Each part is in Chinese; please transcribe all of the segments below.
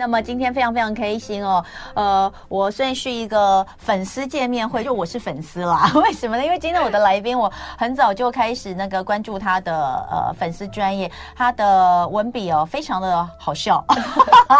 那么今天非常非常开心哦，呃，我虽然是一个粉丝见面会，就我是粉丝啦。为什么呢？因为今天我的来宾，我很早就开始那个关注他的呃粉丝专业，他的文笔哦非常的好笑，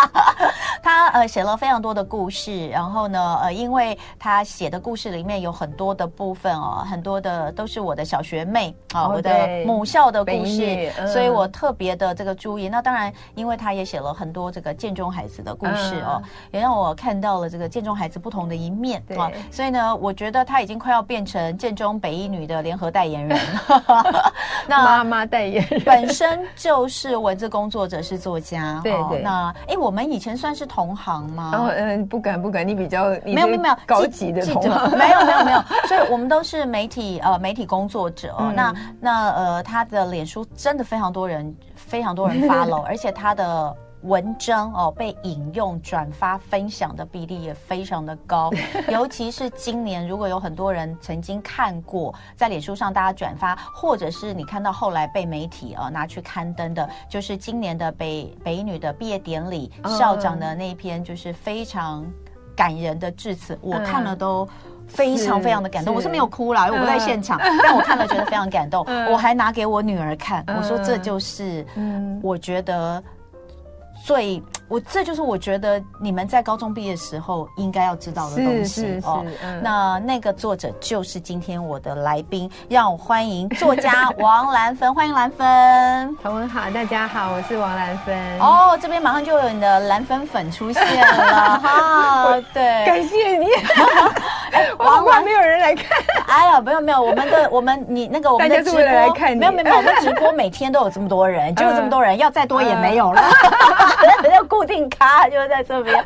他呃写了非常多的故事，然后呢呃因为他写的故事里面有很多的部分哦，很多的都是我的小学妹啊，哦、我的母校的故事，嗯、所以我特别的这个注意。那当然，因为他也写了很多这个建中孩子的故事哦，嗯、也让我看到了这个建中孩子不同的一面啊。对所以呢，我觉得他已经快要变成建中北一女的联合代言人了。那妈妈代言人本身就是文字工作者，是作家。对对。那哎，我们以前算是同行吗？哦嗯，不敢不敢，你比较你没有没有没有高级的同行，没有没有没有。所以我们都是媒体呃媒体工作者。嗯、那那呃，他的脸书真的非常多人非常多人 follow，而且他的。文章哦，被引用、转发、分享的比例也非常的高，尤其是今年，如果有很多人曾经看过，在脸书上大家转发，或者是你看到后来被媒体呃拿去刊登的，就是今年的北北女的毕业典礼校长的那一篇，就是非常感人的致辞，我看了都非常非常的感动。我是没有哭啦，因为我不在现场，但我看了觉得非常感动，我还拿给我女儿看，我说这就是，我觉得。最，我这就是我觉得你们在高中毕业时候应该要知道的东西哦。那那个作者就是今天我的来宾，让我欢迎作家王兰芬，欢迎兰芬。同文好，大家好，我是王兰芬。哦，这边马上就有你的兰芬粉出现了 哈。对，感谢你。王兰没有人来看。哎呀，没有没有，我们的我们你那个我们的直播来看，没有没有，我们直播每天都有这么多人，就有这么多人，要再多也没有了。要固定咖就在这边。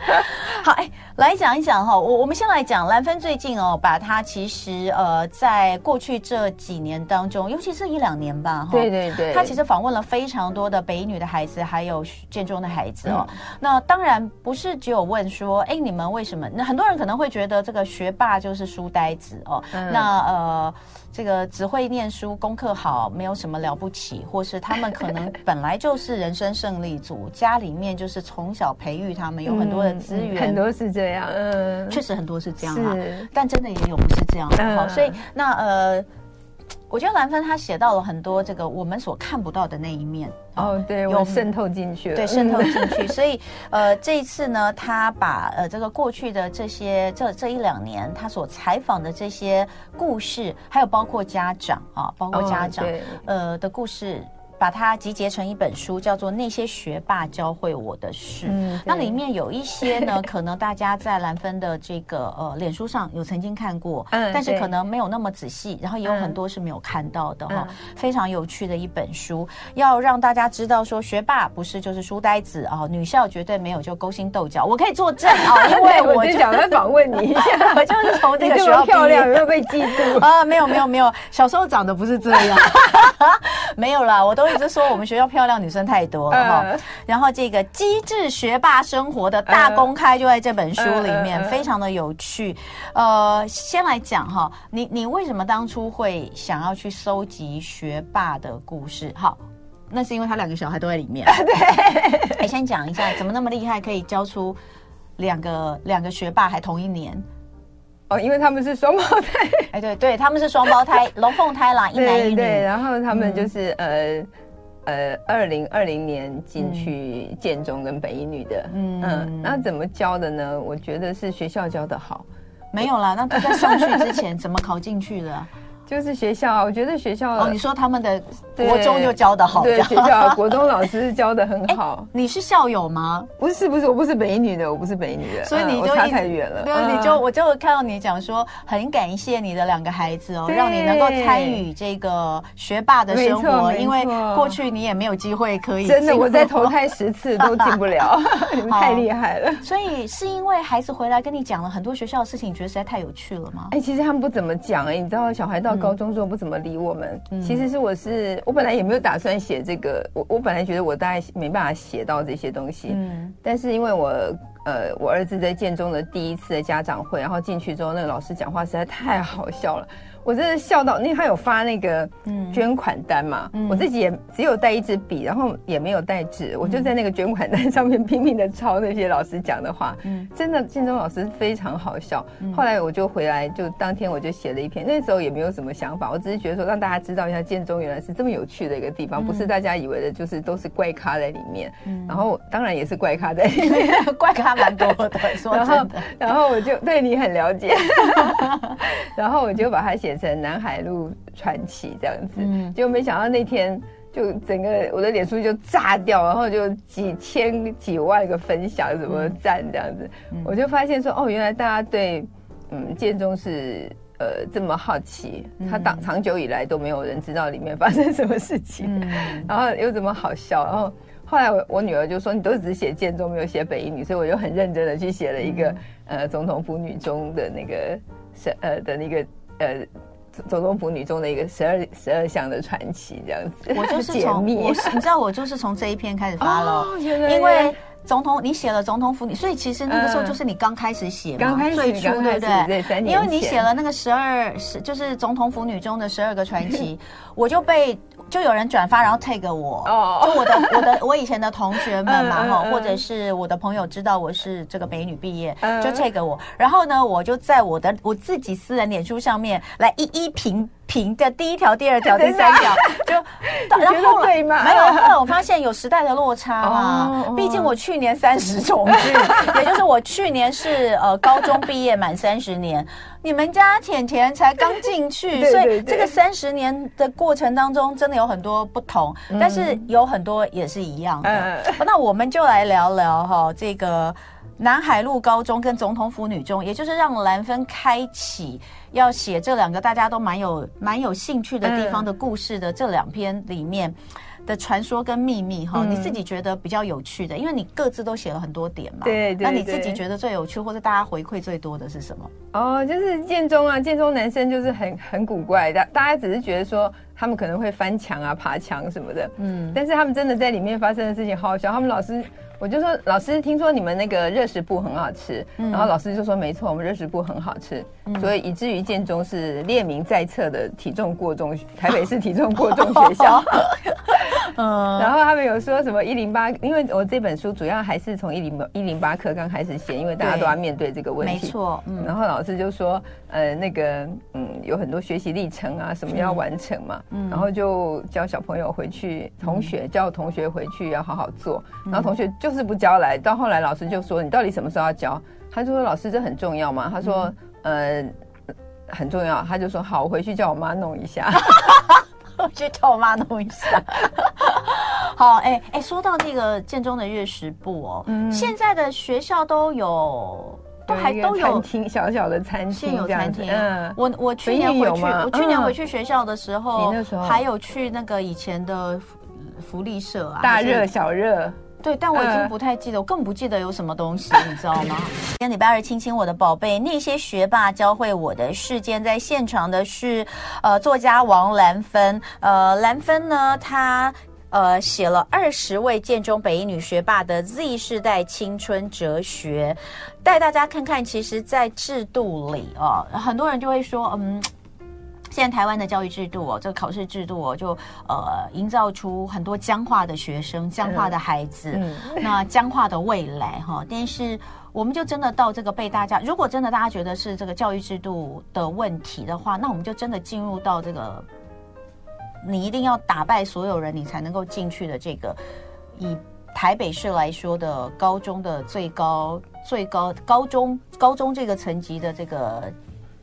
好，哎，来讲一讲哈。我我们先来讲兰芬最近哦，把他其实呃，在过去这几年当中，尤其是一两年吧，哈，对对对，他其实访问了非常多的北一女的孩子，还有建中的孩子哦。嗯、那当然不是只有问说，哎，你们为什么？那很多人可能会觉得这个学霸就是书呆子哦。嗯、那呃。这个只会念书、功课好，没有什么了不起，或是他们可能本来就是人生胜利组，家里面就是从小培育他们，有很多的资源，嗯、很多是这样，嗯，确实很多是这样啊，但真的也有不是这样的哈，嗯、所以那呃。我觉得兰芬他写到了很多这个我们所看不到的那一面哦，对，有渗透进去了，对，渗透进去。所以呃，这一次呢，他把呃这个过去的这些这这一两年他所采访的这些故事，还有包括家长啊，包括家长、哦、呃的故事。把它集结成一本书，叫做《那些学霸教会我的事》。嗯，那里面有一些呢，可能大家在兰芬的这个呃脸书上有曾经看过，嗯，但是可能没有那么仔细，然后也有很多是没有看到的哈。非常有趣的一本书，要让大家知道说，学霸不是就是书呆子啊，女校绝对没有就勾心斗角。我可以作证啊，因为我就想来访问你一下，我就是从这个学校漂亮，有没有被嫉妒啊？没有没有没有，小时候长得不是这样，没有啦，我都。只是说我们学校漂亮女生太多了哈，呃、然后这个机智学霸生活的大公开就在这本书里面，呃、非常的有趣。呃，先来讲哈，你你为什么当初会想要去搜集学霸的故事？好，那是因为他两个小孩都在里面。对，哎，先讲一下怎么那么厉害，可以教出两个两个学霸还同一年。哦，因为他们是双胞胎。哎，对对，他们是双胞胎，龙凤胎啦，一男一女。对，然后他们就是、嗯、呃。呃，二零二零年进去建中跟北一女的，嗯嗯，那怎么教的呢？我觉得是学校教的好，没有啦，那他在上去之前 怎么考进去的？就是学校啊，我觉得学校哦，你说他们的国中就教的好，对，学校 国中老师教的很好。你是校友吗？不是，不是，我不是北一女的，我不是北一女的，所以你就差太远了。对，你就我就看到你讲说，很感谢你的两个孩子哦，让你能够参与这个学霸的生活，因为过去你也没有机会可以。真的，我再投胎十次都进不了，你们太厉害了。所以是因为孩子回来跟你讲了很多学校的事情，你觉得实在太有趣了吗？哎，其实他们不怎么讲哎，你知道小孩到。高中之后不怎么理我们，嗯、其实是我是我本来也没有打算写这个，我我本来觉得我大概没办法写到这些东西，嗯，但是因为我呃我儿子在建中的第一次的家长会，然后进去之后那个老师讲话实在太好笑了。我真的笑到，因为他有发那个捐款单嘛，嗯、我自己也只有带一支笔，然后也没有带纸，嗯、我就在那个捐款单上面拼命的抄那些老师讲的话，嗯，真的建中老师非常好笑。嗯、后来我就回来，就当天我就写了一篇，那时候也没有什么想法，我只是觉得说让大家知道一下建中原来是这么有趣的一个地方，嗯、不是大家以为的就是都是怪咖在里面，嗯、然后当然也是怪咖在里面，怪咖蛮多的，说真的，然后，然后我就对你很了解，然后我就把它写成南海路传奇这样子，结果没想到那天就整个我的脸书就炸掉，然后就几千几万个分享，什么赞这样子，我就发现说哦，原来大家对嗯建中是呃这么好奇，他长长久以来都没有人知道里面发生什么事情，然后又这么好笑，然后后来我我女儿就说你都只写建中没有写北一女，所以我就很认真的去写了一个呃总统府女中的那个是呃的那个呃。总统府女中的一个十二十二项的传奇，这样子。我就是 从我，你知道，我就是从这一篇开始发了，因为总统你写了总统府女，所以其实那个时候就是你刚开始写嘛，刚开始最初对不对？因为你写了那个十二是，就是总统府女中的十二个传奇，我就被。就有人转发，然后 tag 我，就我的 我的我以前的同学们嘛哈，或者是我的朋友知道我是这个美女毕业，就 tag 我，然后呢，我就在我的我自己私人脸书上面来一一评评的第一条、第二条、第三条，就 然后对吗？没有，后来我发现有时代的落差啦，毕竟我去年三十重聚，也就是我去年是呃高中毕业满三十年。你们家甜甜才刚进去，所以这个三十年的过程当中，真的有很多不同，但是有很多也是一样的。那我们就来聊聊哈，这个南海路高中跟总统府女中，也就是让兰芬开启要写这两个大家都蛮有蛮有兴趣的地方的故事的这两篇里面。的传说跟秘密哈，你自己觉得比较有趣的，因为你各自都写了很多点嘛。对对。那你自己觉得最有趣或者大家回馈最多的是什么？哦，就是建中啊，建中男生就是很很古怪的，大家只是觉得说他们可能会翻墙啊、爬墙什么的，嗯，但是他们真的在里面发生的事情好好笑，他们老师。我就说，老师，听说你们那个热食部很好吃，嗯、然后老师就说，没错，我们热食部很好吃，嗯、所以以至于建中是列名在册的体重过重，台北市体重过重学校。嗯，然后他们有说什么一零八，因为我这本书主要还是从一零一零八课刚开始写，因为大家都要面对这个问题。没错，嗯。然后老师就说，呃，那个，嗯，有很多学习历程啊，什么要完成嘛，嗯，然后就教小朋友回去，同学叫同学回去要好好做，然后同学就是不交来，到后来老师就说，你到底什么时候要交？他就说，老师这很重要嘛，他说，呃，很重要，他就说好，我回去叫我妈弄一下。我 去叫我妈弄一下。好，哎、欸、哎、欸，说到这个建中的月食部哦，嗯，现在的学校都有，都还都有餐厅，小小的餐厅，有餐厅。嗯，我我去年回去，我去年回去学校的时候，嗯、还有去那个以前的福利社啊，大热小热。对，但我已经不太记得，我更不记得有什么东西，你知道吗？今天礼拜二，亲亲我的宝贝，那些学霸教会我的事件，在现场的是，呃，作家王兰芬。呃，兰芬呢，她呃写了二十位建中北一女学霸的 Z 世代青春哲学，带大家看看，其实，在制度里啊、哦，很多人就会说，嗯。现在台湾的教育制度哦，这个考试制度哦，就呃营造出很多僵化的学生、僵化的孩子，那僵化的未来哈。但是我们就真的到这个被大家，如果真的大家觉得是这个教育制度的问题的话，那我们就真的进入到这个，你一定要打败所有人，你才能够进去的这个，以台北市来说的高中的最高最高高中高中这个层级的这个。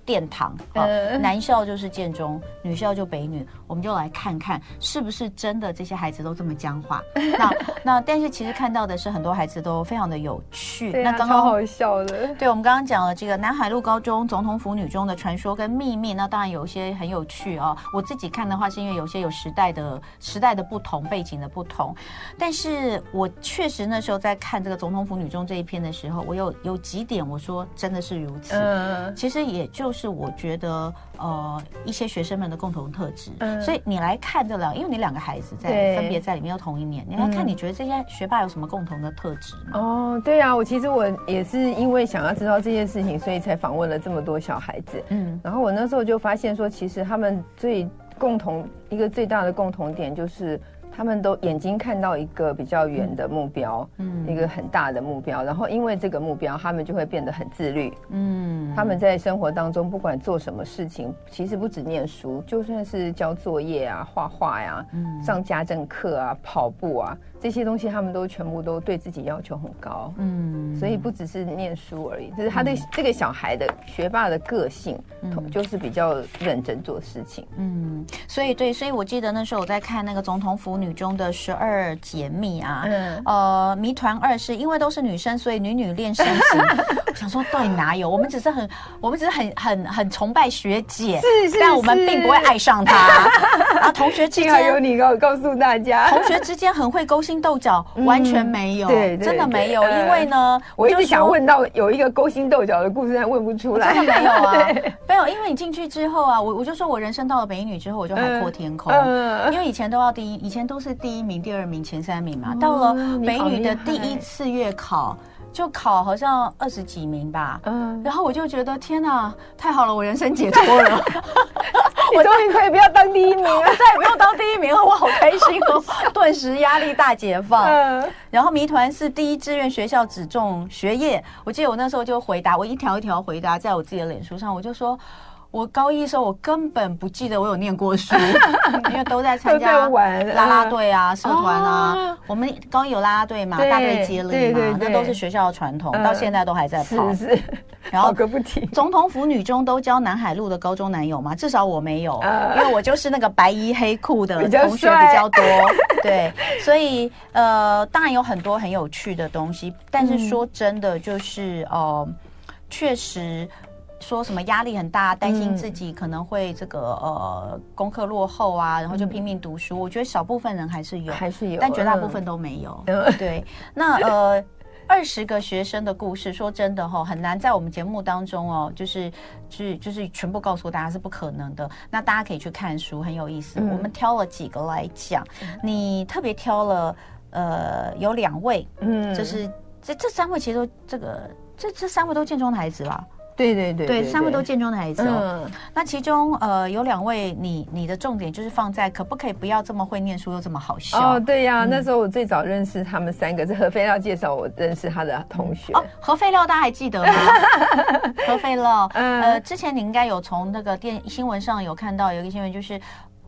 殿堂啊，男校就是建中，女校就北女，我们就来看看是不是真的这些孩子都这么僵化。那那但是其实看到的是很多孩子都非常的有趣。那刚刚超好笑的。对，我们刚刚讲了这个南海路高中总统府女中的传说跟秘密，那当然有一些很有趣啊。我自己看的话，是因为有些有时代的时代的不同，背景的不同。但是我确实那时候在看这个总统府女中这一篇的时候，我有有几点我说真的是如此。嗯，其实也就。就是我觉得呃一些学生们的共同特质。嗯，所以你来看这两，因为你两个孩子在分别在里面又同一年，你来看，你觉得这些学霸有什么共同的特质吗？哦，对啊，我其实我也是因为想要知道这件事情，所以才访问了这么多小孩子。嗯，然后我那时候就发现说，其实他们最共同一个最大的共同点就是。他们都眼睛看到一个比较远的目标，嗯，一个很大的目标，然后因为这个目标，他们就会变得很自律，嗯，他们在生活当中不管做什么事情，其实不止念书，就算是交作业啊、画画呀、啊、嗯、上家政课啊、跑步啊。这些东西他们都全部都对自己要求很高，嗯，所以不只是念书而已，就是他对这个小孩的学霸的个性，嗯，就是比较认真做事情，嗯，所以对，所以我记得那时候我在看那个总统府女中的十二姐妹啊，嗯，呃，谜团二是因为都是女生，所以女女恋深情，我想说到底哪有？我们只是很，我们只是很很很崇拜学姐，是是，但我们并不会爱上她。啊，同学之间有你告告诉大家，同学之间很会勾心。斗角完全没有，对，真的没有。因为呢，我一直想问到有一个勾心斗角的故事，但问不出来。真的没有啊，没有。因为你进去之后啊，我我就说我人生到了北一女之后，我就海阔天空。因为以前都要第一，以前都是第一名、第二名、前三名嘛。到了北一女的第一次月考，就考好像二十几名吧。嗯，然后我就觉得天哪，太好了，我人生解脱了。我终于可以不要当第一名了，我再也不用当第一名了，我好开心哦！顿时压力大解放。然后谜团是第一志愿学校只重学业，我记得我那时候就回答，我一条一条回答在我自己的脸书上，我就说。我高一的时候，我根本不记得我有念过书，因为都在参加啦啦队啊、社团啊。我们高一有啦啦队嘛，大队接力嘛，那都是学校的传统，到现在都还在跑。是是。然后个不停。总统府女中都交南海路的高中男友吗？至少我没有，因为我就是那个白衣黑裤的同学比较多。对，所以呃，当然有很多很有趣的东西，但是说真的，就是呃，确实。说什么压力很大，担心自己可能会这个呃功课落后啊，然后就拼命读书。我觉得少部分人还是有，还是有，但绝大部分都没有。对，那呃二十个学生的故事，说真的哈，很难在我们节目当中哦，就是就是就是全部告诉大家是不可能的。那大家可以去看书，很有意思。我们挑了几个来讲，你特别挑了呃有两位，嗯，就是这这三位其实都这个这这三位都建中的孩子吧。对对对，对，三位都建中的孩子哦。嗯、那其中呃有两位你，你你的重点就是放在可不可以不要这么会念书又这么好笑？哦，对呀、啊，嗯、那时候我最早认识他们三个是何飞料介绍我认识他的同学。哦，何飞料大家还记得吗？何飞料，嗯、呃，之前你应该有从那个电新闻上有看到有一个新闻，就是。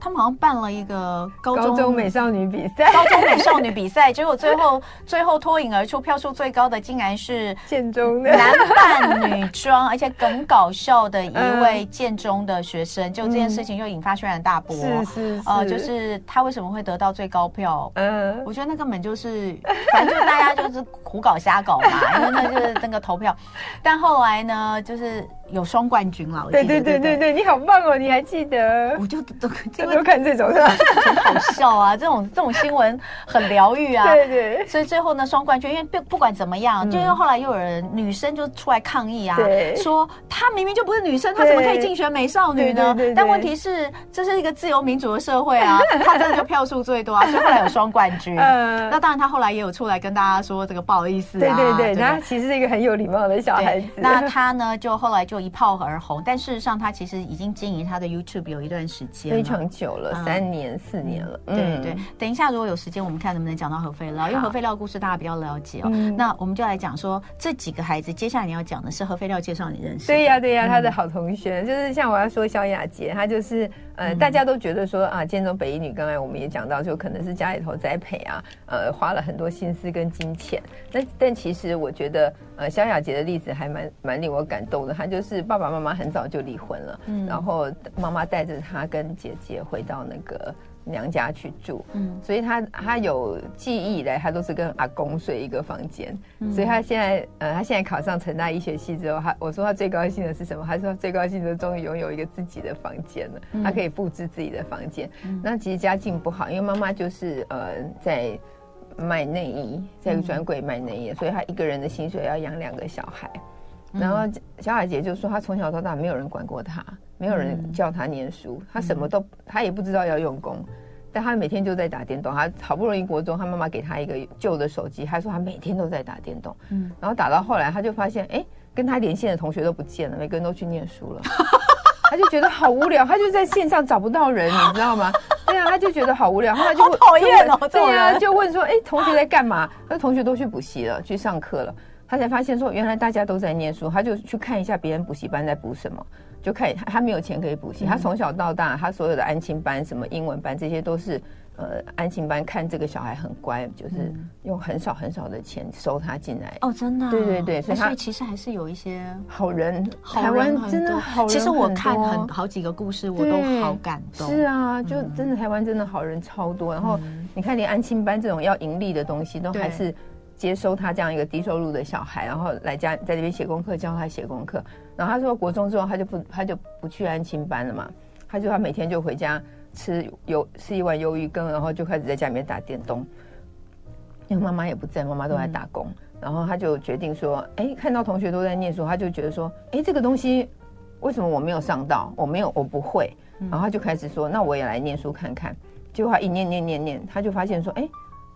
他们好像办了一个高中，美少女比赛，高中美少女比赛，结果最后 最后脱颖而出，票数最高的竟然是建中的男扮女装，而且更搞笑的一位建中的学生，嗯、就这件事情又引发轩然大波。是是是，呃，就是他为什么会得到最高票？嗯，我觉得那根本就是，反正就大家就是胡搞瞎搞嘛，因为那就是那个投票。但后来呢，就是。有双冠军了，对对对对对，你好棒哦！你还记得？我就 都都看这种是吧？很好笑啊，这种这种新闻很疗愈啊。对对。所以最后呢，双冠军，因为不不管怎么样，就因为后来又有人女生就出来抗议啊，说她明明就不是女生，她怎么可以竞选美少女呢？但问题是，这是一个自由民主的社会啊，她真的就票数最多啊，所以后来有双冠军。嗯。那当然，她后来也有出来跟大家说这个不好意思啊。对对对，她其实是一个很有礼貌的小孩子。那她呢，就后来就。一炮而红，但事实上他其实已经经营他的 YouTube 有一段时间，非常久了，嗯、三年四年了。嗯、对对，等一下如果有时间，我们看能不能讲到核废料，因为核废料故事大家比较了解哦。嗯、那我们就来讲说这几个孩子，接下来你要讲的是核废料介绍你认识。对呀、啊、对呀、啊，他的好同学、嗯、就是像我要说萧亚杰，他就是。呃，大家都觉得说啊，建中北一女，刚才我们也讲到，就可能是家里头栽培啊，呃，花了很多心思跟金钱。那但其实我觉得，呃，萧亚杰的例子还蛮蛮令我感动的。她就是爸爸妈妈很早就离婚了，嗯，然后妈妈带着她跟姐姐回到那个。娘家去住，嗯，所以他他有记忆以来，他都是跟阿公睡一个房间，嗯、所以他现在呃，他现在考上成大医学系之后，他我说他最高兴的是什么？他说最高兴的终于拥有一个自己的房间了，嗯、他可以布置自己的房间。嗯、那其实家境不好，因为妈妈就是呃在卖内衣，在专柜卖内衣，嗯、所以他一个人的薪水要养两个小孩。然后小海姐就说，她从小到大没有人管过她，没有人叫她念书，她什么都她也不知道要用功。但她每天就在打电动，她好不容易国中，她妈妈给她一个旧的手机，他说她每天都在打电动，嗯，然后打到后来，她就发现，哎，跟她连线的同学都不见了，每个人都去念书了，他就觉得好无聊，他就在线上找不到人，你知道吗？对啊，他就觉得好无聊，他就好讨厌哦，对啊，就问说，哎，同学在干嘛？那同学都去补习了，去上课了，他才发现说，原来大家都在念书，他就去看一下别人补习班在补什么。就看他，他没有钱可以补习。他从小到大，他所有的安亲班、什么英文班，这些都是呃安亲班看这个小孩很乖，就是用很少很少的钱收他进来。哦，真的？对对对，所以他其实还是有一些好人。台湾真的好人。其实我看很好几个故事，我都好感动。是啊，就真的台湾真的好人超多。然后你看，连安亲班这种要盈利的东西，都还是。接收他这样一个低收入的小孩，然后来家在这边写功课，教他写功课。然后他说国中之后他就不他就不去安亲班了嘛，他就他每天就回家吃有吃一碗鱿鱼羹，然后就开始在家里面打电动。因为妈妈也不在，妈妈都在打工。嗯、然后他就决定说，哎，看到同学都在念书，他就觉得说，哎，这个东西为什么我没有上到？我没有，我不会。然后他就开始说，那我也来念书看看。结果他一念念念念，他就发现说，哎。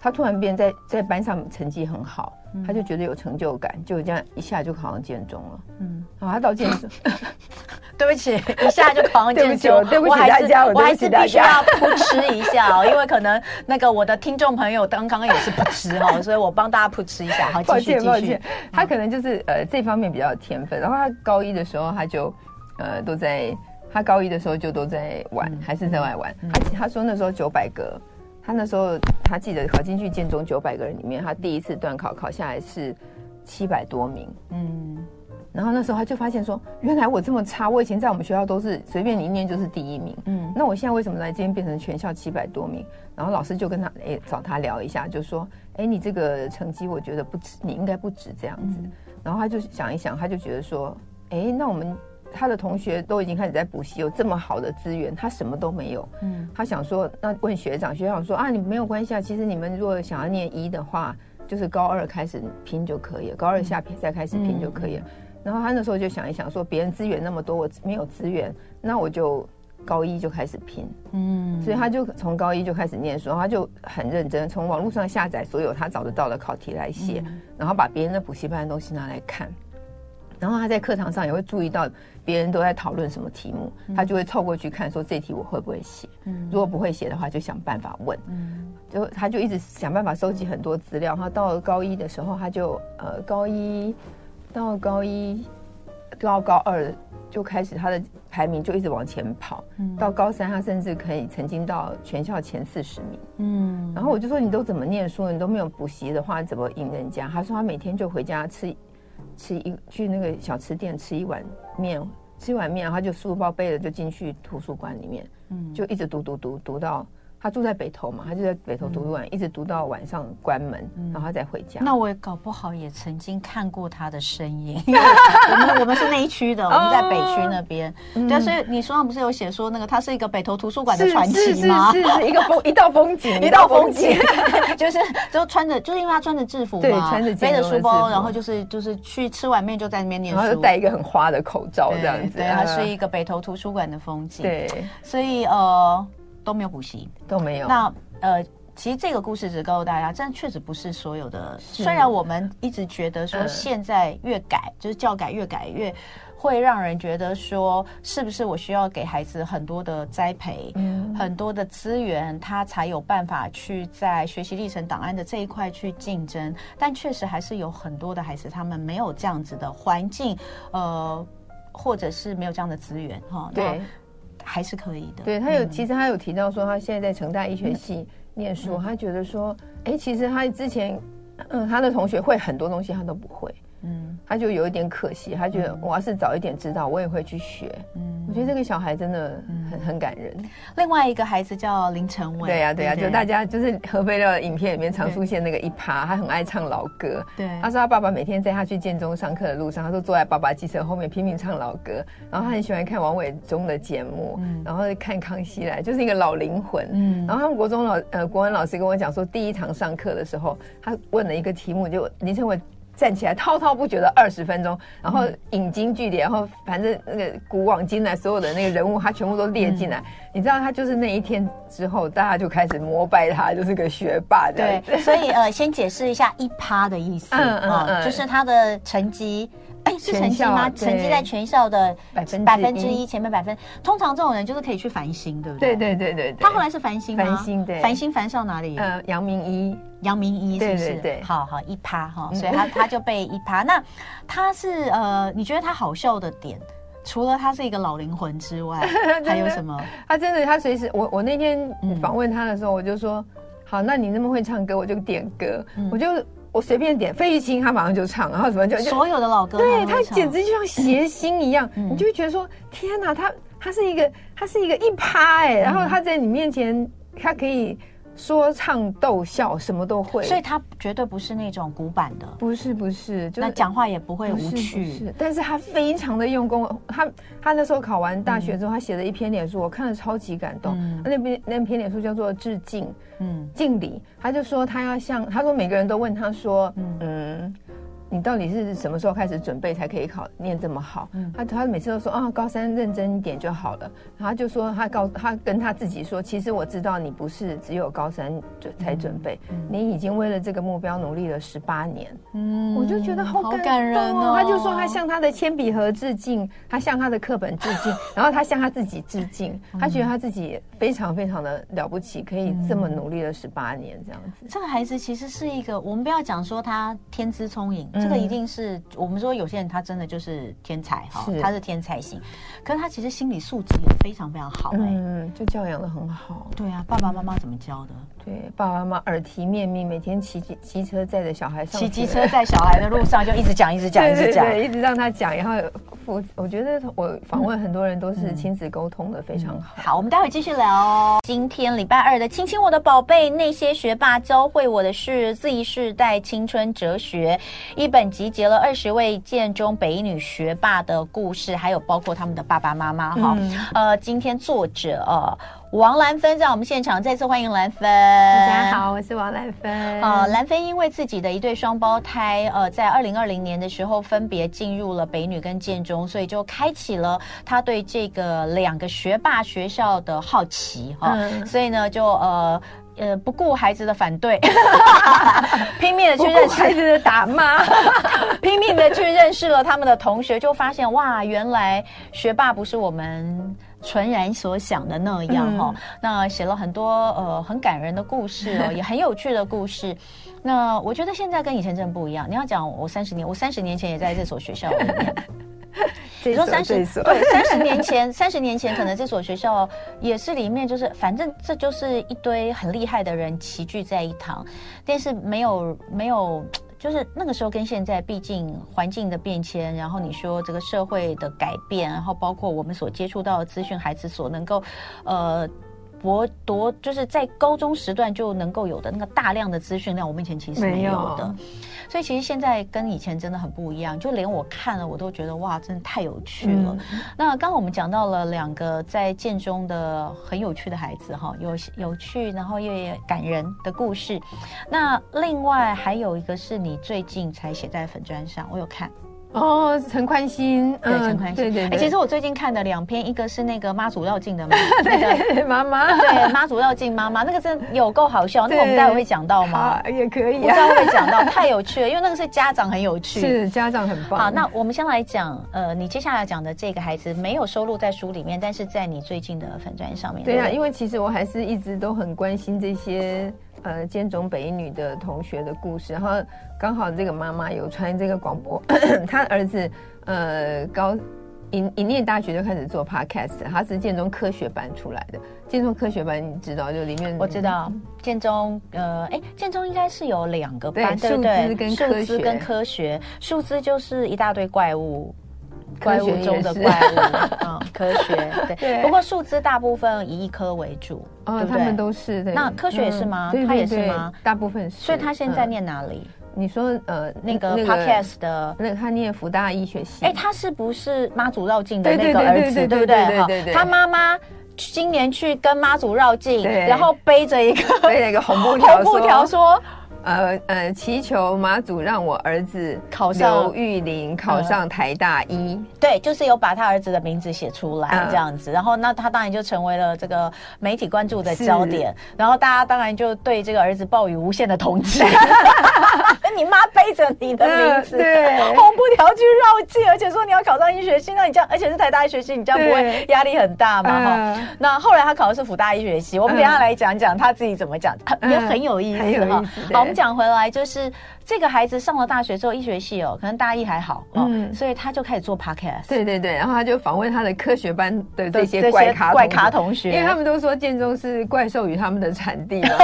他突然变在在班上成绩很好，嗯、他就觉得有成就感，就这样一下就考上建中了。嗯，好，他到建中，对不起，一下就考上建中，对不起大家，我还是必须要噗嗤一下哦，因为可能那个我的听众朋友刚刚也是噗嗤哦，所以我帮大家噗嗤一下。好，继续继续。抱歉，他可能就是呃这方面比较有天分，然后他高一的时候他就呃都在，他高一的时候就都在玩，还是在外玩。他他说那时候九百个。他那时候，他记得考进去建中九百个人里面，他第一次段考考下来是七百多名。嗯，然后那时候他就发现说，原来我这么差，我以前在我们学校都是随便你一念就是第一名。嗯，那我现在为什么来今天变成全校七百多名？然后老师就跟他哎找他聊一下，就说，哎，你这个成绩我觉得不值，你应该不值这样子。嗯，然后他就想一想，他就觉得说，哎，那我们。他的同学都已经开始在补习，有这么好的资源，他什么都没有。嗯，他想说，那问学长，学长说啊，你没有关系啊。其实你们如果想要念一的话，就是高二开始拼就可以了，高二下再开始拼就可以了。嗯、然后他那时候就想一想，说别人资源那么多，我没有资源，那我就高一就开始拼。嗯，所以他就从高一就开始念书，然后他就很认真，从网络上下载所有他找得到的考题来写，嗯、然后把别人的补习班的东西拿来看。然后他在课堂上也会注意到别人都在讨论什么题目，他就会凑过去看，说这题我会不会写？如果不会写的话，就想办法问。就他就一直想办法收集很多资料。他到了高一的时候，他就呃高一到高一到高二就开始他的排名就一直往前跑。到高三，他甚至可以曾经到全校前四十名。嗯，然后我就说，你都怎么念书？你都没有补习的话，怎么赢人家？他说他每天就回家吃。吃一去那个小吃店吃一碗面，吃一碗面，然后就书包背着就进去图书馆里面，嗯，就一直读读读读到。他住在北投嘛，他就在北投图书馆，一直读到晚上关门，然后他再回家。那我也搞不好也曾经看过他的身影。我们我们是那一区的，我们在北区那边。对，所以你书上不是有写说那个他是一个北投图书馆的传奇吗？是是一个风 一道风景，一道风景，就是就穿着，就是因为他穿着制服嘛，穿着背着书包，然后就是就是去吃碗面就在那边念书，然后戴一个很花的口罩这样子。对，他是一个北投图书馆的风景。对，所以呃。都没有补习，都没有。那呃，其实这个故事只告诉大家，这确实不是所有的。虽然我们一直觉得说，现在越改、呃、就是教改越改越会让人觉得说，是不是我需要给孩子很多的栽培，嗯、很多的资源，他才有办法去在学习历程档案的这一块去竞争。但确实还是有很多的孩子，他们没有这样子的环境，呃，或者是没有这样的资源，哈。对。还是可以的。对，他有，其实他有提到说，他现在在成大医学系念书，他觉得说，哎，其实他之前，嗯，他的同学会很多东西，他都不会。嗯，他就有一点可惜，他觉得我要是早一点知道，我也会去学。嗯，我觉得这个小孩真的很很感人。另外一个孩子叫林成伟，对呀对呀，就大家就是何飞的影片里面常出现那个一趴，他很爱唱老歌。对，他说他爸爸每天在他去建中上课的路上，他说坐在爸爸机车后面拼命唱老歌，然后他很喜欢看王伟忠的节目，然后看康熙来，就是一个老灵魂。嗯，然后他们国中老呃国文老师跟我讲说，第一堂上课的时候，他问了一个题目，就林成伟。站起来滔滔不绝的二十分钟，然后引经据典，然后反正那个古往今来所有的那个人物，他全部都列进来。嗯、你知道，他就是那一天之后，大家就开始膜拜他，就是个学霸的。对，所以呃，先解释一下一趴的意思，嗯嗯，嗯，就是他的成绩。哎，是成绩吗？成绩在全校的百分百分之一，前面百分。通常这种人就是可以去繁星，对不对？对对对对。他后来是繁星吗？繁星对。繁星繁上哪里？呃，阳明一，阳明一是不是？对对对。好好一趴哈，所以他他就被一趴。那他是呃，你觉得他好笑的点，除了他是一个老灵魂之外，还有什么？他真的，他随时，我我那天访问他的时候，我就说，好，那你那么会唱歌，我就点歌，我就。我随便点费玉清，他马上就唱，然后什么就所有的老歌，对他简直就像谐星一样，嗯、你就会觉得说天哪，他他是一个他是一个一趴哎，然后他在你面前，他可以。说唱逗笑什么都会，所以他绝对不是那种古板的，不是不是，那讲话也不会无趣，是是，但是他非常的用功。他他那时候考完大学之后，他写了一篇脸书，我看了超级感动。那篇那篇脸书叫做致敬，嗯，敬礼。他就说他要向他说每个人都问他说，嗯。你到底是什么时候开始准备才可以考念这么好？嗯、他他每次都说啊，高三认真一点就好了。然后他就说他告他跟他自己说，其实我知道你不是只有高三准才准备，嗯嗯、你已经为了这个目标努力了十八年。嗯，我就觉得好感动，好感人哦。他就说他向他的铅笔盒致敬，他向他的课本致敬，然后他向他自己致敬。他觉得他自己非常非常的了不起，可以这么努力了十八年这样子。这个孩子其实是一个，我们不要讲说他天资聪颖。这个一定是我们说有些人他真的就是天才哈，他是天才型，可是他其实心理素质也非常非常好哎，嗯，就教养得很好。对啊，爸爸妈妈怎么教的？对，爸爸妈妈耳提面命，每天骑机骑车载着小孩上，骑机车载小孩的路上就一直讲一直讲一直讲，一直让他讲。然后我我觉得我访问很多人都是亲子沟通的非常好。好，我们待会继续聊哦。今天礼拜二的亲亲我的宝贝，那些学霸教会我的事，Z 世代青春哲学一本集结了二十位建中北女学霸的故事，还有包括他们的爸爸妈妈哈。呃，今天作者呃。王兰芬在我们现场，再次欢迎兰芬。大家好，我是王兰芬。啊，兰芬因为自己的一对双胞胎，呃，在二零二零年的时候分别进入了北女跟建中，所以就开启了他对这个两个学霸学校的好奇哈。嗯、所以呢，就呃呃不顾孩子的反对，拼命的去认识孩子的打骂，拼命的去认识了他们的同学，就发现哇，原来学霸不是我们。纯然所想的那样哦，嗯、那写了很多呃很感人的故事哦，也很有趣的故事。那我觉得现在跟以前真的不一样。你要讲我三十年，我三十年前也在这所学校里面。你说三十对三十年前，三十年前可能这所学校也是里面就是，反正这就是一堆很厉害的人齐聚在一堂，但是没有没有。就是那个时候跟现在，毕竟环境的变迁，然后你说这个社会的改变，然后包括我们所接触到的资讯，孩子所能够，呃。博多就是在高中时段就能够有的那个大量的资讯量，我们以前其实没有的，有所以其实现在跟以前真的很不一样。就连我看了，我都觉得哇，真的太有趣了。嗯、那刚刚我们讲到了两个在建中的很有趣的孩子哈，有有趣，然后又感人的故事。那另外还有一个是你最近才写在粉砖上，我有看。哦，陈宽心，对，陈宽心，对对。哎，其实我最近看的两篇，一个是那个妈祖绕境的嘛，那个妈妈，对，妈祖绕境妈妈，那个真的有够好笑，那个我们待会会讲到吗？也可以，我待会会讲到，太有趣了，因为那个是家长很有趣，是家长很棒。好，那我们先来讲，呃，你接下来讲的这个孩子没有收录在书里面，但是在你最近的粉砖上面。对啊，因为其实我还是一直都很关心这些。呃，建中北一女的同学的故事，然后刚好这个妈妈有传这个广播，她儿子呃高一一念大学就开始做 podcast，他是建中科学班出来的。建中科学班你知道，就里面我知道建中呃，哎，建中应该是有两个班，对，数资跟科学，数字跟科学，数字就是一大堆怪物。怪物中的怪物，嗯，科学对。不过数资大部分以一科为主，哦，他们都是。那科学也是吗？他也是吗？大部分是。所以他现在念哪里？你说呃，那个 Podcast 的，那他念福大医学系。哎，他是不是妈祖绕境的那个儿子？对不对？对对对。他妈妈今年去跟妈祖绕境，然后背着一个背着一个红布条，红布条说。呃呃，祈求妈祖让我儿子考上刘玉玲考上台大医。对，就是有把他儿子的名字写出来这样子，然后那他当然就成为了这个媒体关注的焦点，然后大家当然就对这个儿子抱以无限的同情。你妈背着你的名字，对，红布条去绕境，而且说你要考上医学系，那你这样，而且是台大医学系，你这样不会压力很大吗？哈，那后来他考的是辅大医学系，我们等下来讲讲他自己怎么讲，也很有意思哈。好，我们讲回来，就是这个孩子上了大学之后，医学系哦，可能大一还好，嗯，所以他就开始做 podcast，对对对，然后他就访问他的科学班的这些怪咖怪咖同学，因为他们都说建中是怪兽与他们的产地嘛。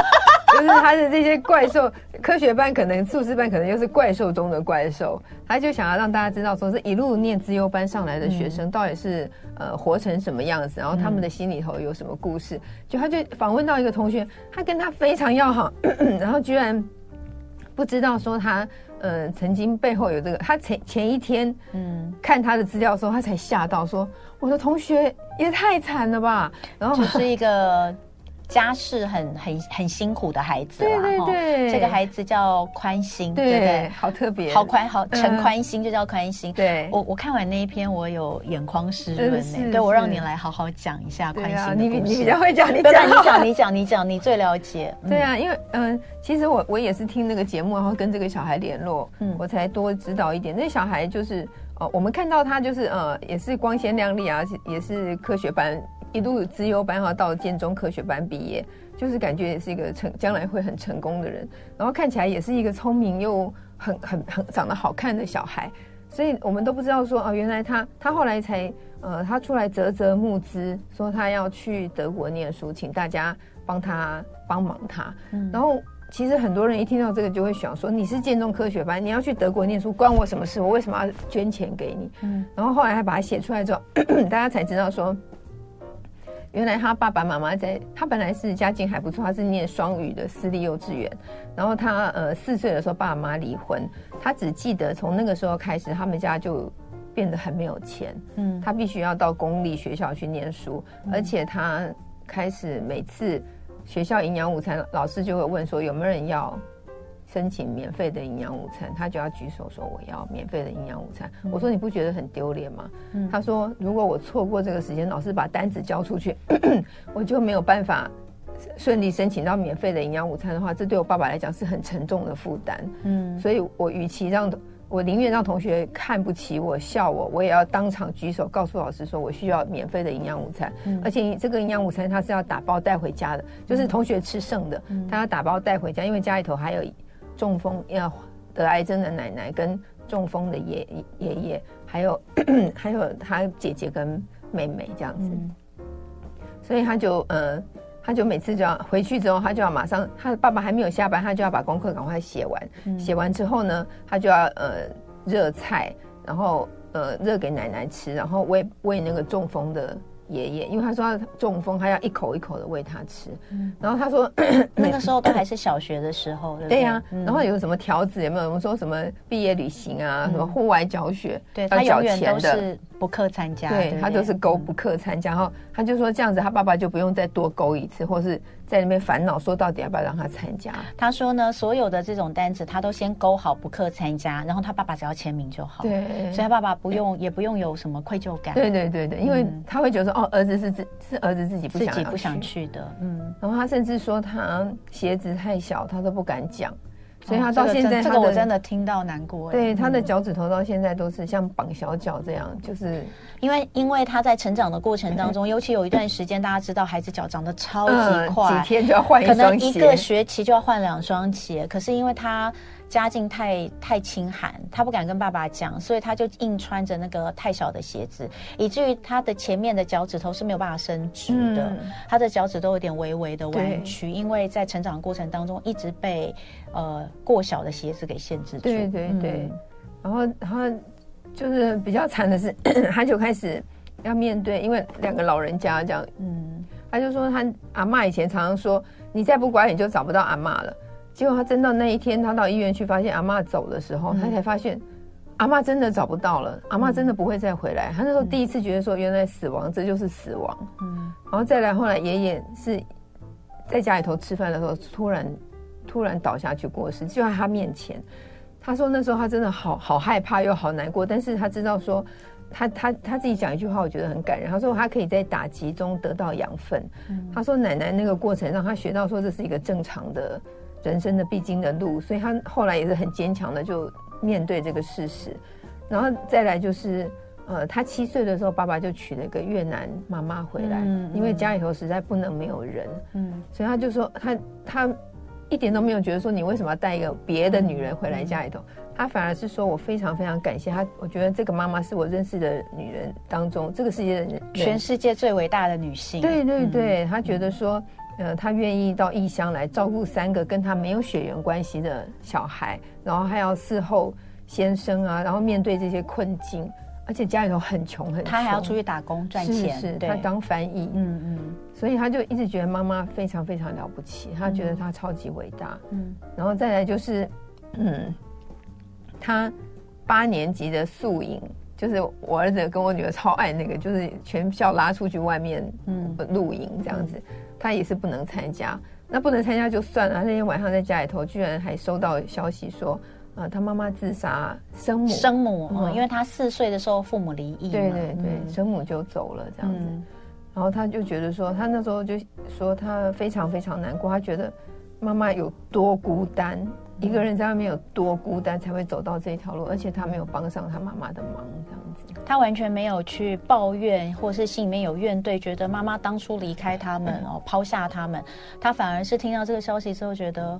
就是他的这些怪兽，科学班可能素质班可能又是怪兽中的怪兽，他就想要让大家知道，说这一路念资优班上来的学生到底是、嗯、呃活成什么样子，然后他们的心里头有什么故事。就他就访问到一个同学，他跟他非常要好，然后居然不知道说他呃曾经背后有这个，他前前一天嗯看他的资料的时候，他才吓到说我的同学也太惨了吧，然后就是一个。家世很很很辛苦的孩子啦，对对对，这个孩子叫宽心，对对，好特别，好宽好陈宽心就叫宽心。对，我我看完那一篇，我有眼眶湿润呢。对，我让你来好好讲一下宽心的故事。你你比较会讲，你讲你讲你讲你讲，你最了解。对啊，因为嗯，其实我我也是听那个节目，然后跟这个小孩联络，嗯，我才多知道一点。那小孩就是哦，我们看到他就是呃，也是光鲜亮丽啊，也是科学班。一路资优班然后到建中科学班毕业，就是感觉也是一个成将来会很成功的人，然后看起来也是一个聪明又很很很长得好看的小孩，所以我们都不知道说哦，原来他他后来才呃他出来啧啧募资，说他要去德国念书，请大家帮他帮忙他。嗯，然后其实很多人一听到这个就会想说，你是建中科学班，你要去德国念书，关我什么事？我为什么要捐钱给你？嗯，然后后来还把它写出来之后，大家才知道说。原来他爸爸妈妈在，他本来是家境还不错，他是念双语的私立幼稚园。然后他呃四岁的时候爸妈离婚，他只记得从那个时候开始，他们家就变得很没有钱。嗯，他必须要到公立学校去念书，而且他开始每次学校营养午餐，老师就会问说有没有人要。申请免费的营养午餐，他就要举手说我要免费的营养午餐。嗯、我说你不觉得很丢脸吗？嗯、他说如果我错过这个时间，老师把单子交出去，我就没有办法顺利申请到免费的营养午餐的话，这对我爸爸来讲是很沉重的负担。嗯，所以我与其让我宁愿让同学看不起我、笑我，我也要当场举手告诉老师说我需要免费的营养午餐。嗯、而且这个营养午餐他是要打包带回家的，就是同学吃剩的，嗯、他要打包带回家，因为家里头还有。中风要得癌症的奶奶跟中风的爷爷爷，还有 还有他姐姐跟妹妹这样子，嗯、所以他就呃，他就每次就要回去之后，他就要马上，他的爸爸还没有下班，他就要把功课赶快写完。嗯、写完之后呢，他就要呃热菜，然后呃热给奶奶吃，然后喂喂那个中风的。爷爷，因为他说他中风，他要一口一口的喂他吃。嗯、然后他说，那个 时候都还是小学的时候，对，对呀。嗯、然后有什么条子有没有？我们说什么毕业旅行啊，嗯、什么户外教学，对他永远都是不课参加，对，他都是勾不课参加。然后他就说这样子，他爸爸就不用再多勾一次，或是。在那边烦恼，说到底要不要让他参加？他说呢，所有的这种单子，他都先勾好不课参加，然后他爸爸只要签名就好。对，所以他爸爸不用，也不用有什么愧疚感。对对对对，因为他会觉得说，哦，儿子是自是儿子自己不想自己不想去的。嗯，然后他甚至说他鞋子太小，他都不敢讲。所以他到现在，这个我真的听到难过。对，他的脚趾头到现在都是像绑小脚这样，就是因为因为他在成长的过程当中，尤其有一段时间，大家知道孩子脚长得超级快，几天就要换一双鞋，可能一个学期就要换两双鞋。可是因为他。家境太太清寒，他不敢跟爸爸讲，所以他就硬穿着那个太小的鞋子，以至于他的前面的脚趾头是没有办法伸直的，嗯、他的脚趾都有点微微的弯曲，因为在成长过程当中一直被呃过小的鞋子给限制住。对对对，嗯、然后然后就是比较惨的是，他就开始要面对，因为两个老人家这样，嗯，他就说他阿妈以前常常说，你再不乖你就找不到阿妈了。结果他真到那一天，他到医院去，发现阿妈走的时候，他才发现阿妈真的找不到了，阿妈真的不会再回来。他那时候第一次觉得说，原来死亡这就是死亡。嗯，然后再来后来爷爷是在家里头吃饭的时候，突然突然倒下去过世，就在他面前。他说那时候他真的好好害怕又好难过，但是他知道说。他他他自己讲一句话，我觉得很感人。他说他可以在打击中得到养分。嗯、他说奶奶那个过程让他学到说这是一个正常的人生的必经的路，所以他后来也是很坚强的就面对这个事实。然后再来就是，呃，他七岁的时候，爸爸就娶了一个越南妈妈回来，嗯、因为家里头实在不能没有人，嗯，所以他就说他他一点都没有觉得说你为什么要带一个别的女人回来家里头。他反而是说，我非常非常感谢他。我觉得这个妈妈是我认识的女人当中，这个世界的人，全世界最伟大的女性。对对对，他觉得说，呃，他愿意到异乡来照顾三个跟他没有血缘关系的小孩，然后还要伺候先生啊，然后面对这些困境，而且家里头很穷很穷，他还要出去打工赚钱。是是，他当翻译，嗯嗯，所以他就一直觉得妈妈非常非常了不起，他觉得他超级伟大。嗯，然后再来就是，嗯。他八年级的宿营，就是我儿子跟我女儿超爱那个，就是全校拉出去外面嗯露营这样子，他也是不能参加。那不能参加就算了，那天晚上在家里头，居然还收到消息说，啊，他妈妈自杀，生母生母，嗯，因为他四岁的时候父母离异，对对对，生母就走了这样子。然后他就觉得说，他那时候就说他非常非常难过，他觉得妈妈有多孤单。一个人在外面有多孤单，才会走到这条路，而且他没有帮上他妈妈的忙，这样子。他完全没有去抱怨，或是心里面有怨怼，觉得妈妈当初离开他们哦，抛下他们。他反而是听到这个消息之后，觉得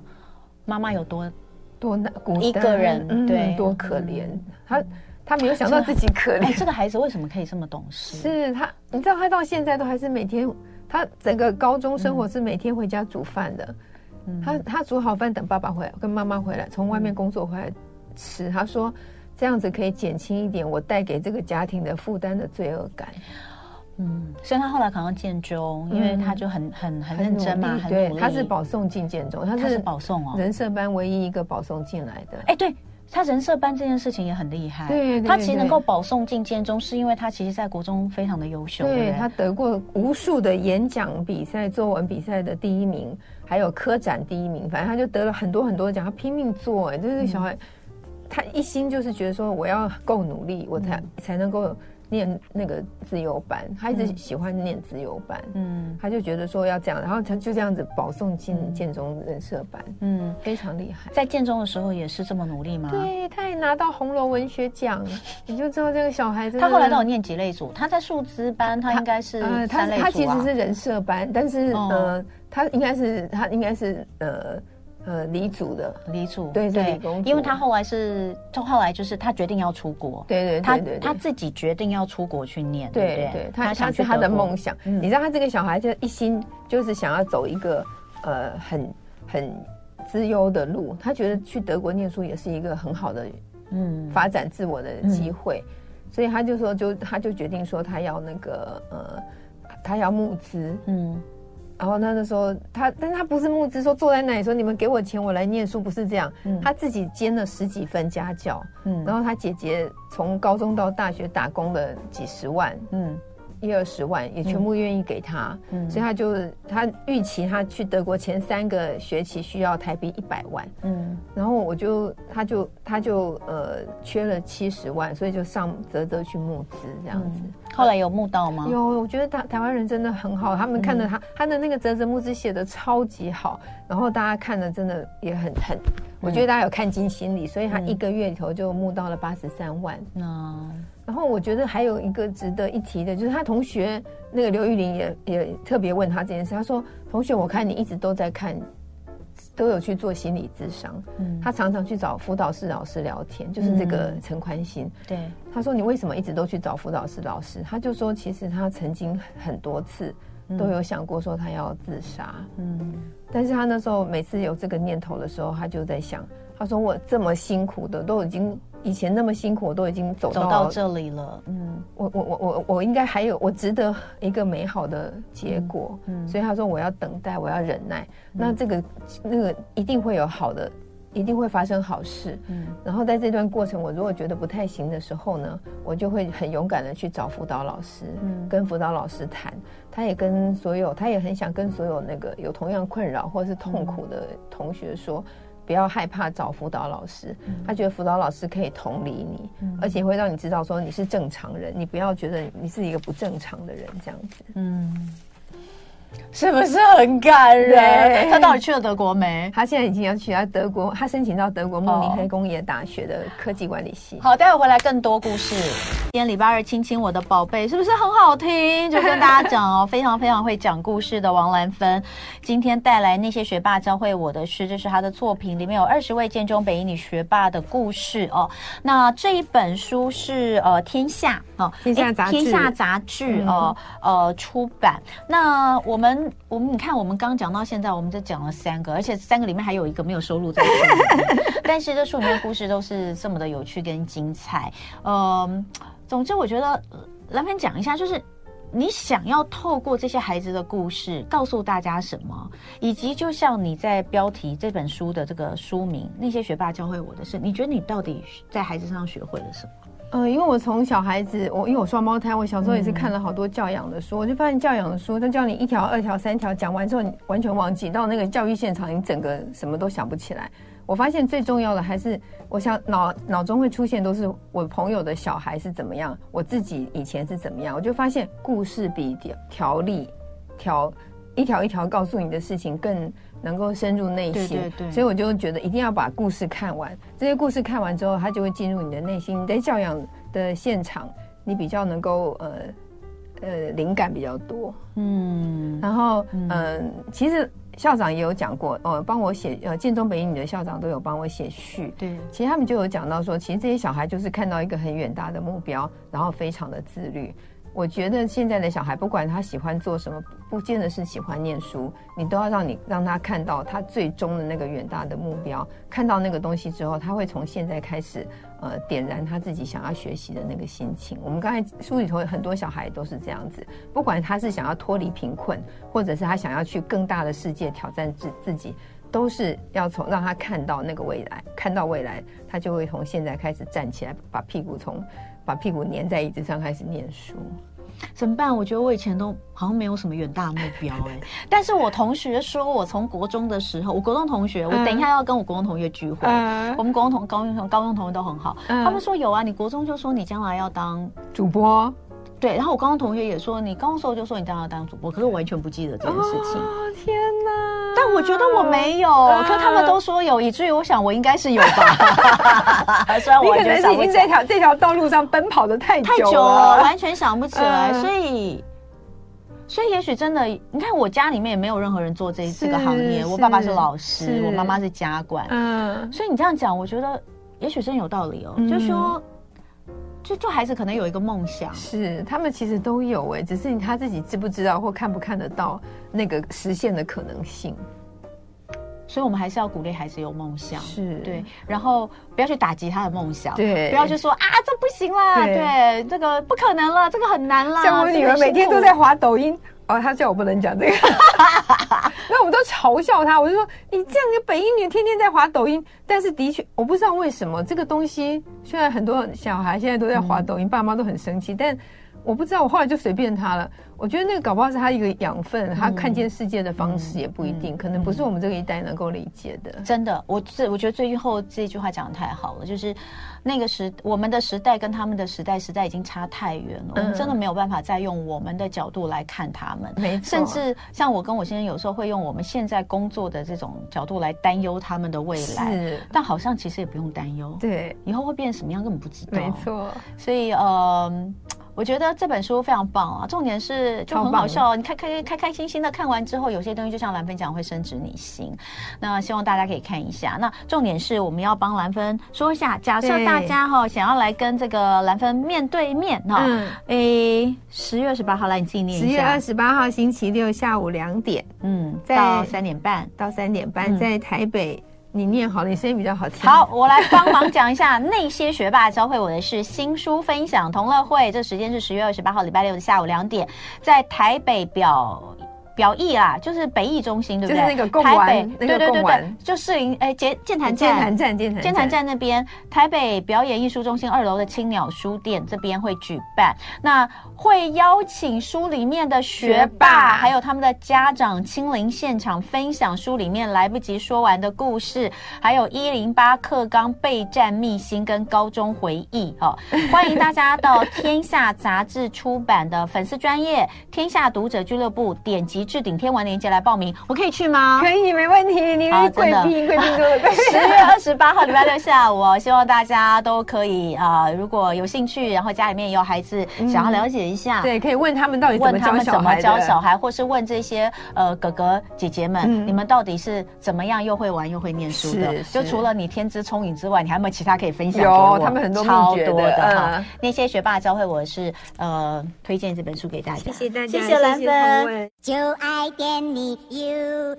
妈妈有多多难，孤单一个人，对，多可怜。他他没有想到自己可怜。哎，这个孩子为什么可以这么懂事？是他，你知道他到现在都还是每天，他整个高中生活是每天回家煮饭的。他他煮好饭等爸爸回来，跟妈妈回来，从外面工作回来吃。他说这样子可以减轻一点我带给这个家庭的负担的罪恶感。嗯，所以他后来考上建中，因为他就很很很认真嘛，很对，他是保送进建中，他是保送哦，人社班唯一一个保送进来的。哎，对。他人设班这件事情也很厉害，对，对，对，他其实能够保送进建中，是因为他其实在国中非常的优秀，对，他得过无数的演讲比赛、作文比赛的第一名，还有科展第一名，反正他就得了很多很多奖，他拼命做，哎，就是小孩，嗯、他一心就是觉得说我要够努力，我才、嗯、才能够。念那个自由班，他一直喜欢念自由班，嗯，他就觉得说要这样，然后他就这样子保送进建中人设班，嗯，非常厉害。在建中的时候也是这么努力吗？对，他也拿到红楼文学奖，你就知道这个小孩子。他后来到底念几类组？他在数资班，他应该是呃，他他其实是人设班，但是呃，他应该是他应该是呃。呃，理组的。理组，对对，因为他后来是，他后来就是他决定要出国，对对对对，他他自己决定要出国去念，对对，他他是他的梦想。你知道他这个小孩就一心就是想要走一个呃很很资优的路，他觉得去德国念书也是一个很好的嗯发展自我的机会，所以他就说就他就决定说他要那个呃他要募资，嗯。然后他那个时候，他，但他不是募资，说坐在那里说你们给我钱，我来念书，不是这样。嗯，他自己兼了十几份家教，嗯，然后他姐姐从高中到大学打工了几十万，嗯。一二十万也全部愿意给他，嗯，所以他就他预期他去德国前三个学期需要台币一百万，嗯，然后我就他就他就呃缺了七十万，所以就上泽泽去募资这样子。后来有募到吗？有，我觉得台台湾人真的很好，他们看着他他的那个泽泽募资写的超级好，然后大家看的真的也很很，我觉得大家有看进心里，所以他一个月里头就募到了八十三万。嗯。然后我觉得还有一个值得一提的，就是他同学那个刘玉玲也也特别问他这件事。他说：“同学，我看你一直都在看，都有去做心理咨商。嗯，他常常去找辅导室老师聊天，就是这个陈宽心。对，他说你为什么一直都去找辅导室老师？他就说，其实他曾经很多次都有想过说他要自杀。嗯，但是他那时候每次有这个念头的时候，他就在想，他说我这么辛苦的都已经。”以前那么辛苦，我都已经走到，走到这里了。嗯，我我我我我应该还有，我值得一个美好的结果。嗯，嗯，所以他说我要等待，我要忍耐。嗯，那这个那个一定会有好的一定会发生好事。嗯，然后在这段过程，我如果觉得不太行的时候呢，我就会很勇敢的去找辅导老师，嗯，跟辅导老师谈。他也跟所有，他也很想跟所有那个有同样困扰或是痛苦的同学说，嗯、不要害怕找辅导老师。嗯、他觉得辅导老师可以同理你，嗯、而且会让你知道说你是正常人，你不要觉得你是一个不正常的人这样子。嗯。是不是很感人？他到底去了德国没？他现在已经要去到德国，他申请到德国慕尼黑工业大学的科技管理系。好，待会回来更多故事。今天礼拜二，亲亲我的宝贝，是不是很好听？就跟大家讲哦，非常非常会讲故事的王兰芬，今天带来那些学霸教会我的事，这是他的作品，里面有二十位建中北一女学霸的故事哦。那这一本书是呃天下哦，天下杂志，天下杂志哦呃出版。那我们。我们你看，我们刚讲到现在，我们就讲了三个，而且三个里面还有一个没有收录在书里面。但是这书里面的故事都是这么的有趣跟精彩。嗯，总之我觉得兰芬讲一下，就是你想要透过这些孩子的故事告诉大家什么，以及就像你在标题这本书的这个书名“那些学霸教会我的事”，你觉得你到底在孩子身上学会了什么？嗯，因为我从小孩子，我因为我双胞胎，我小时候也是看了好多教养的书，嗯、我就发现教养的书，他教你一条、二条、三条，讲完之后你完全忘记，到那个教育现场，你整个什么都想不起来。我发现最重要的还是，我想脑脑中会出现都是我朋友的小孩是怎么样，我自己以前是怎么样，我就发现故事比条条例条一条一条告诉你的事情更。能够深入内心，对对对，所以我就觉得一定要把故事看完。这些故事看完之后，它就会进入你的内心。你在教养的现场，你比较能够呃呃灵感比较多。嗯，然后嗯、呃，其实校长也有讲过，呃，帮我写呃建中北一女的校长都有帮我写序。对，其实他们就有讲到说，其实这些小孩就是看到一个很远大的目标，然后非常的自律。我觉得现在的小孩，不管他喜欢做什么，不见得是喜欢念书，你都要让你让他看到他最终的那个远大的目标，看到那个东西之后，他会从现在开始，呃，点燃他自己想要学习的那个心情。我们刚才书里头很多小孩都是这样子，不管他是想要脱离贫困，或者是他想要去更大的世界挑战自自己，都是要从让他看到那个未来，看到未来，他就会从现在开始站起来，把屁股从。把屁股粘在椅子上开始念书，怎么办？我觉得我以前都好像没有什么远大目标 哎、欸。但是我同学说，我从国中的时候，我国中同学，我等一下要跟我国中同学聚会，嗯、我们国中同、高中同、高中同学都很好。嗯、他们说有啊，你国中就说你将来要当主播，对。然后我高中同学也说，你高中时候就说你将来要当主播，可是我完全不记得这件事情。哦天哪！但我觉得我没有，可他们都说有，以至于我想我应该是有吧。虽然我可能是已经在这条这条道路上奔跑的太太久了，完全想不起来。所以，所以也许真的，你看我家里面也没有任何人做这这个行业。我爸爸是老师，我妈妈是家管。嗯，所以你这样讲，我觉得也许真有道理哦。就是说，就就孩子可能有一个梦想，是他们其实都有哎，只是他自己知不知道或看不看得到那个实现的可能性。所以我们还是要鼓励孩子有梦想，是对，然后不要去打击他的梦想，对，不要去说啊这不行啦，对，对，这个不可能了，这个很难啦。像我女儿每天都在滑抖音，哦，他叫我不能讲这个，那我们都嘲笑他，我就说你这样一个北英女天天在滑抖音，但是的确我不知道为什么这个东西，虽然很多小孩现在都在滑抖音，嗯、爸妈都很生气，但。我不知道，我后来就随便他了。我觉得那个搞不好是他一个养分，他看见世界的方式也不一定，可能不是我们这个一代能够理解的。真的，我这我觉得最后这句话讲的太好了，就是那个时我们的时代跟他们的时代时代已经差太远了，我们真的没有办法再用我们的角度来看他们。没错，甚至像我跟我先生有时候会用我们现在工作的这种角度来担忧他们的未来，是，但好像其实也不用担忧。对，以后会变成什么样根本不知道。没错，所以呃。我觉得这本书非常棒啊！重点是就很好笑，哦，你开开开开心心的看完之后，有些东西就像兰芬讲会升值你心。那希望大家可以看一下。那重点是我们要帮兰芬说一下，假设大家哈想要来跟这个兰芬面对面哈，嗯，诶，十月二十八号来你自己念一下。十月二十八号星期六下午两点，嗯，到三点半到三点半在台北。你念好了，你声音比较好听。好，我来帮忙讲一下 那些学霸教会我的是新书分享同乐会，这时间是十月二十八号礼拜六的下午两点，在台北表表艺啦，就是北艺中心，对不对？就是那个对对对对，就士林哎，建建坛站，建坛站，健谈健谈站那边，台北表演艺术中心二楼的青鸟书店这边会举办，那会邀请书里面的学霸，还有他们的家长亲临现场分享书里面来不及说完的故事，还有一零八课纲备战秘辛跟高中回忆。哦，欢迎大家到天下杂志出版的粉丝专业天下读者俱乐部点击置顶天文链接来报名，我可以去吗？可以，没问题。你贵宾，贵宾多的。十月二十八号礼拜六下午，希望大家都可以啊、呃，如果有兴趣，然后家里面有孩子，嗯、想要了解一下，对，可以问他们到底怎么教小孩，问他们怎么教小孩，或是问这些呃哥哥姐姐们、嗯，你们到底是怎么样又会玩又会念书的？就除了你天资聪颖之外，你还有没有其他可以分享给我？有，他们很多超多的哈、嗯。那些学霸教会我是呃，推荐这本书给大家。谢谢大家，谢谢兰芬。就爱点你 UFO